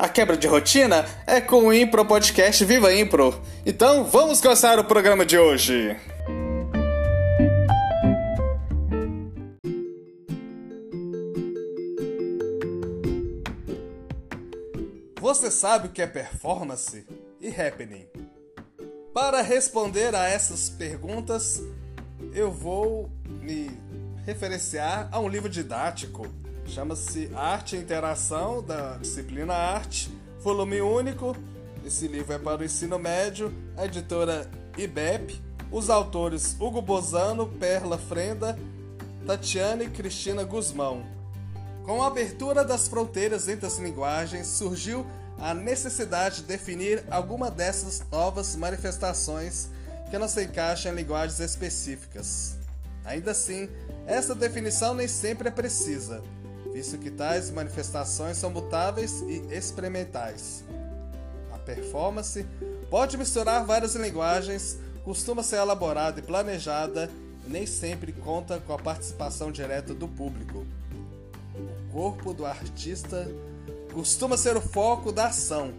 A quebra de rotina é com o Impro Podcast Viva Impro. Então vamos começar o programa de hoje. Você sabe o que é performance e happening? Para responder a essas perguntas, eu vou me referenciar a um livro didático. Chama-se Arte e Interação, da disciplina Arte, volume único. Esse livro é para o ensino médio, a editora IBEP. Os autores Hugo Bozano, Perla Frenda, Tatiana e Cristina Guzmão. Com a abertura das fronteiras entre as linguagens, surgiu a necessidade de definir alguma dessas novas manifestações que não se encaixam em linguagens específicas. Ainda assim, essa definição nem sempre é precisa, visto que tais manifestações são mutáveis e experimentais. A performance pode misturar várias linguagens, costuma ser elaborada e planejada e nem sempre conta com a participação direta do público. O corpo do artista costuma ser o foco da ação.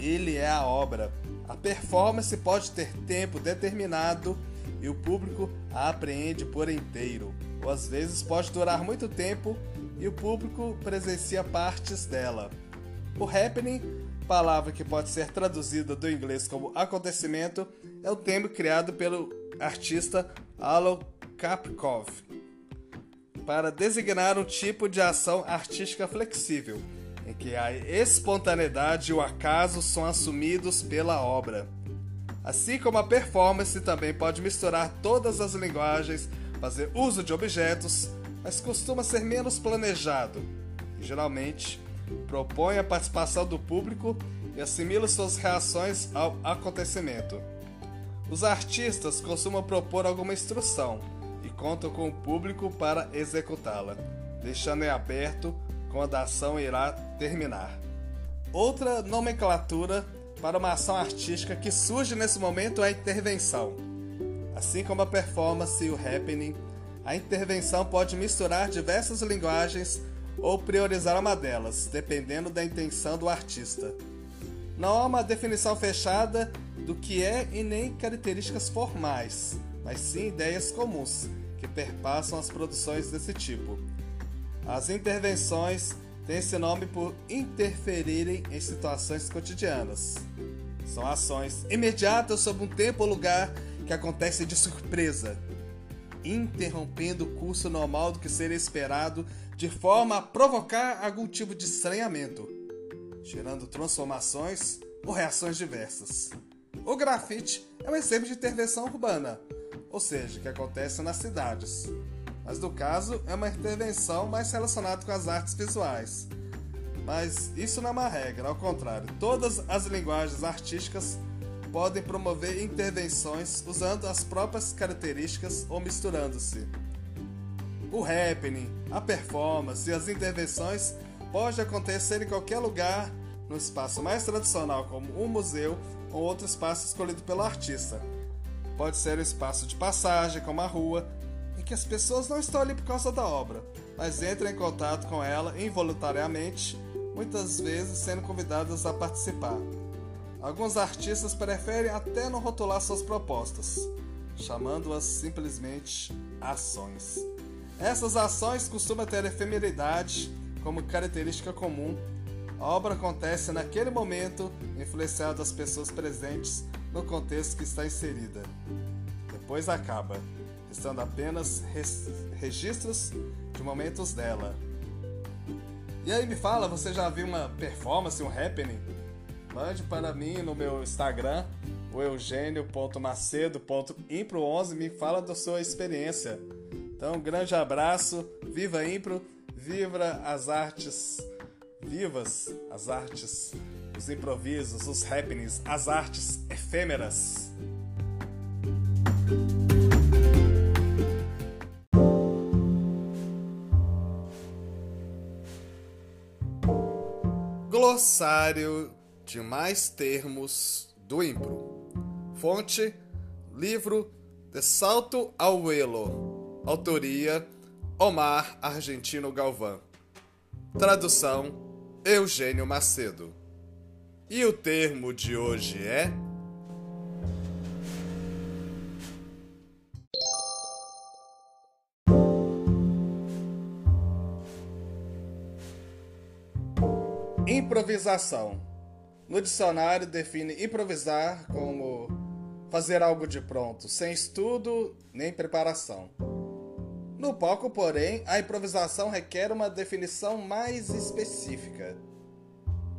Ele é a obra. A performance pode ter tempo determinado e o público a apreende por inteiro, ou às vezes pode durar muito tempo e o público presencia partes dela. O happening, palavra que pode ser traduzida do inglês como acontecimento, é o termo criado pelo artista Alo Kapkov para designar um tipo de ação artística flexível, em que a espontaneidade e o acaso são assumidos pela obra. Assim como a performance também pode misturar todas as linguagens, fazer uso de objetos, mas costuma ser menos planejado e geralmente propõe a participação do público e assimila suas reações ao acontecimento. Os artistas costumam propor alguma instrução e contam com o público para executá-la, deixando em aberto quando a ação irá terminar. Outra nomenclatura para uma ação artística que surge nesse momento é a intervenção. Assim como a performance e o happening, a intervenção pode misturar diversas linguagens ou priorizar uma delas, dependendo da intenção do artista. Não há uma definição fechada do que é e nem características formais, mas sim ideias comuns que perpassam as produções desse tipo. As intervenções tem esse nome por interferirem em situações cotidianas. São ações imediatas sobre um tempo ou lugar que acontecem de surpresa, interrompendo o curso normal do que seria esperado de forma a provocar algum tipo de estranhamento, gerando transformações ou reações diversas. O grafite é um exemplo de intervenção urbana, ou seja, que acontece nas cidades mas no caso é uma intervenção mais relacionada com as artes visuais. Mas isso não é uma regra, ao contrário, todas as linguagens artísticas podem promover intervenções usando as próprias características ou misturando-se. O happening, a performance e as intervenções podem acontecer em qualquer lugar, no espaço mais tradicional como um museu ou outro espaço escolhido pelo artista. Pode ser um espaço de passagem, como a rua, em que as pessoas não estão ali por causa da obra, mas entram em contato com ela involuntariamente, muitas vezes sendo convidadas a participar. Alguns artistas preferem até não rotular suas propostas, chamando-as simplesmente ações. Essas ações costumam ter efemeridade como característica comum. A obra acontece naquele momento, influenciada das pessoas presentes no contexto que está inserida. Depois acaba estando apenas registros de momentos dela. E aí me fala, você já viu uma performance, um happening? Mande para mim no meu Instagram, o eugênio.macedo.impro11, me fala da sua experiência. Então, um grande abraço, viva Impro, viva as artes, vivas, as artes, os improvisos, os happenings, as artes efêmeras. Glossário de mais termos do Impro. Fonte: livro De Salto ao Elo. Autoria: Omar Argentino Galvão. Tradução: Eugênio Macedo. E o termo de hoje é. Improvisação. No dicionário define improvisar como fazer algo de pronto, sem estudo nem preparação. No palco, porém, a improvisação requer uma definição mais específica.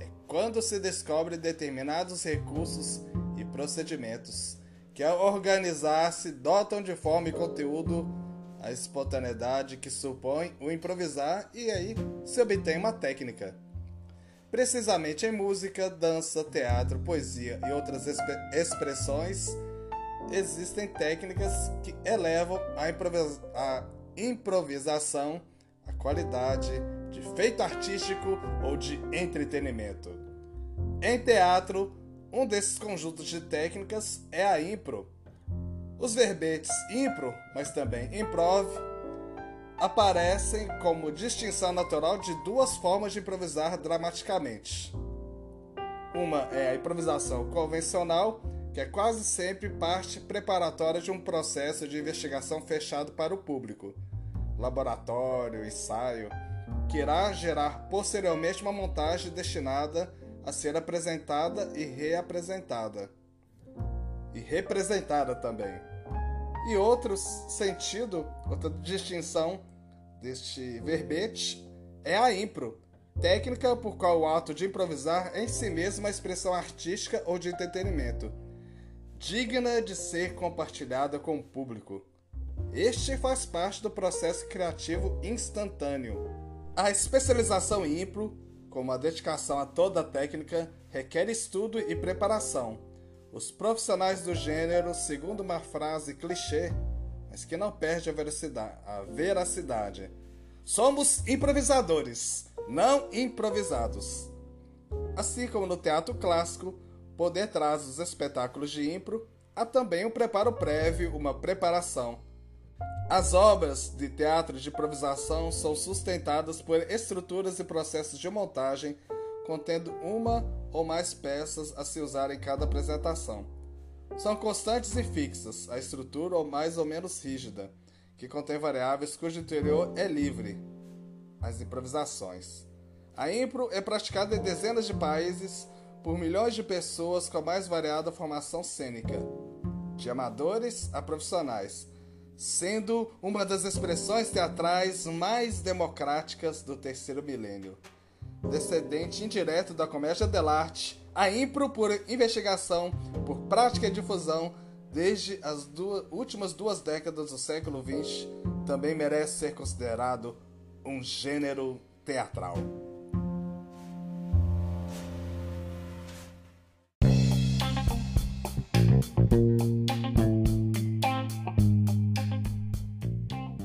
É quando se descobre determinados recursos e procedimentos que, ao organizar-se, dotam de forma e conteúdo a espontaneidade que supõe o improvisar e aí se obtém uma técnica. Precisamente em música, dança, teatro, poesia e outras expressões, existem técnicas que elevam a, improvisa a improvisação à qualidade de feito artístico ou de entretenimento. Em teatro, um desses conjuntos de técnicas é a impro. Os verbetes impro, mas também improv, aparecem como distinção natural de duas formas de improvisar dramaticamente. Uma é a improvisação convencional, que é quase sempre parte preparatória de um processo de investigação fechado para o público, laboratório, ensaio, que irá gerar posteriormente uma montagem destinada a ser apresentada e reapresentada. E representada também. E outro sentido, outra distinção deste verbete é a impro, técnica por qual o ato de improvisar é em si mesmo uma expressão artística ou de entretenimento, digna de ser compartilhada com o público. Este faz parte do processo criativo instantâneo. A especialização em impro, como a dedicação a toda a técnica, requer estudo e preparação os profissionais do gênero, segundo uma frase clichê, mas que não perde a, veracidade, somos improvisadores, não improvisados. Assim como no teatro clássico, por detrás dos espetáculos de impro, há também um preparo prévio, uma preparação. As obras de teatro de improvisação são sustentadas por estruturas e processos de montagem contendo uma ou mais peças a se usar em cada apresentação. São constantes e fixas, a estrutura ou mais ou menos rígida, que contém variáveis cujo interior é livre. As improvisações. A impro é praticada em dezenas de países por milhões de pessoas com a mais variada formação cênica, de amadores a profissionais, sendo uma das expressões teatrais mais democráticas do terceiro milênio descendente indireto da comédia dell'arte, a impro por investigação, por prática e difusão, desde as duas, últimas duas décadas do século XX, também merece ser considerado um gênero teatral.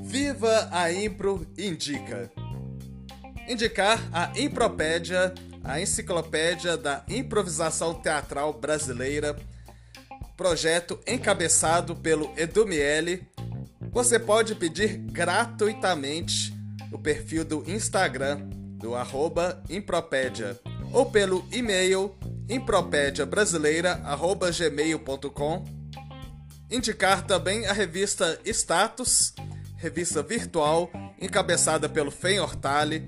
Viva a Impro Indica! Indicar a Impropédia, a enciclopédia da improvisação teatral brasileira, projeto encabeçado pelo Edu Miele. Você pode pedir gratuitamente no perfil do Instagram do arroba Impropédia ou pelo e-mail impropediabrasileira.gmail.com Indicar também a revista Status, revista virtual encabeçada pelo Fen Hortali,